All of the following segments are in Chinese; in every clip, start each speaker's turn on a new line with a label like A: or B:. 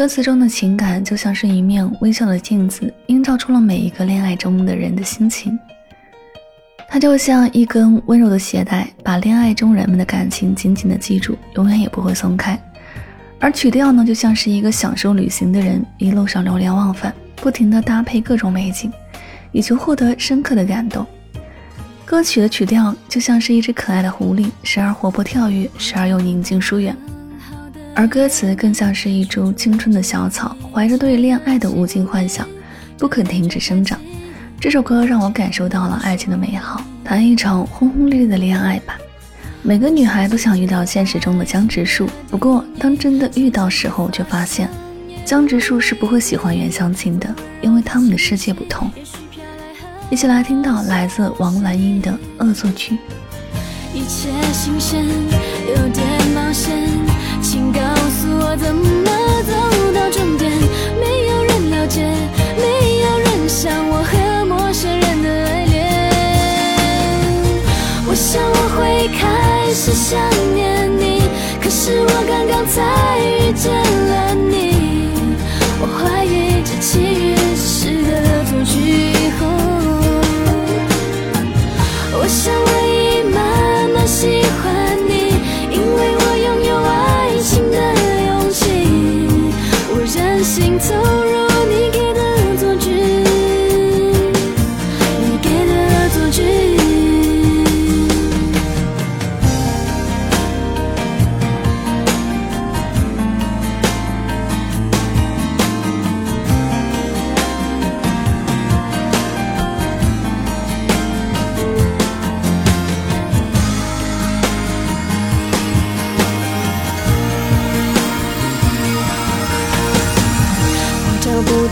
A: 歌词中的情感就像是一面微笑的镜子，映照出了每一个恋爱中的人的心情。它就像一根温柔的鞋带，把恋爱中人们的感情紧紧的系住，永远也不会松开。而曲调呢，就像是一个享受旅行的人，一路上流连忘返，不停的搭配各种美景，以求获得深刻的感动。歌曲的曲调就像是一只可爱的狐狸，时而活泼跳跃，时而又宁静疏远。而歌词更像是一株青春的小草，怀着对恋爱的无尽幻想，不肯停止生长。这首歌让我感受到了爱情的美好，谈一场轰轰烈烈的恋爱吧。每个女孩都想遇到现实中的江直树，不过当真的遇到时候，却发现江直树是不会喜欢袁湘琴的，因为他们的世界不同。一起来听到来自王蓝英的《恶作剧》。
B: 一切新鲜，有点冒险。请告诉我怎么走到终点？没有人了解，没有人像我和陌生人的爱恋。我想我会开始想念你，可是我刚刚才遇见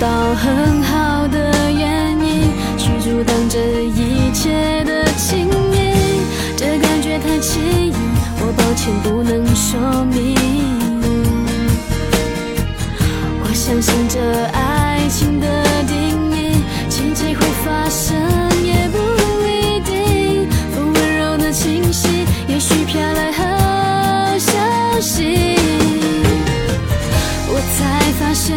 B: 到很好的原因去阻挡这一切的亲密，这感觉太奇异，我抱歉不能说明。我相信这爱情的定义，奇迹会发生也不一定。风温柔的清晰，也许飘来好消息，我才发现。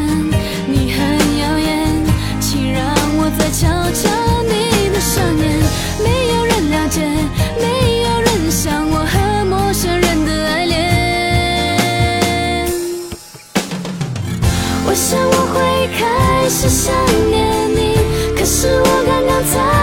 B: 界没有人像我和陌生人的爱恋，我想我会开始想念你，可是我刚刚才。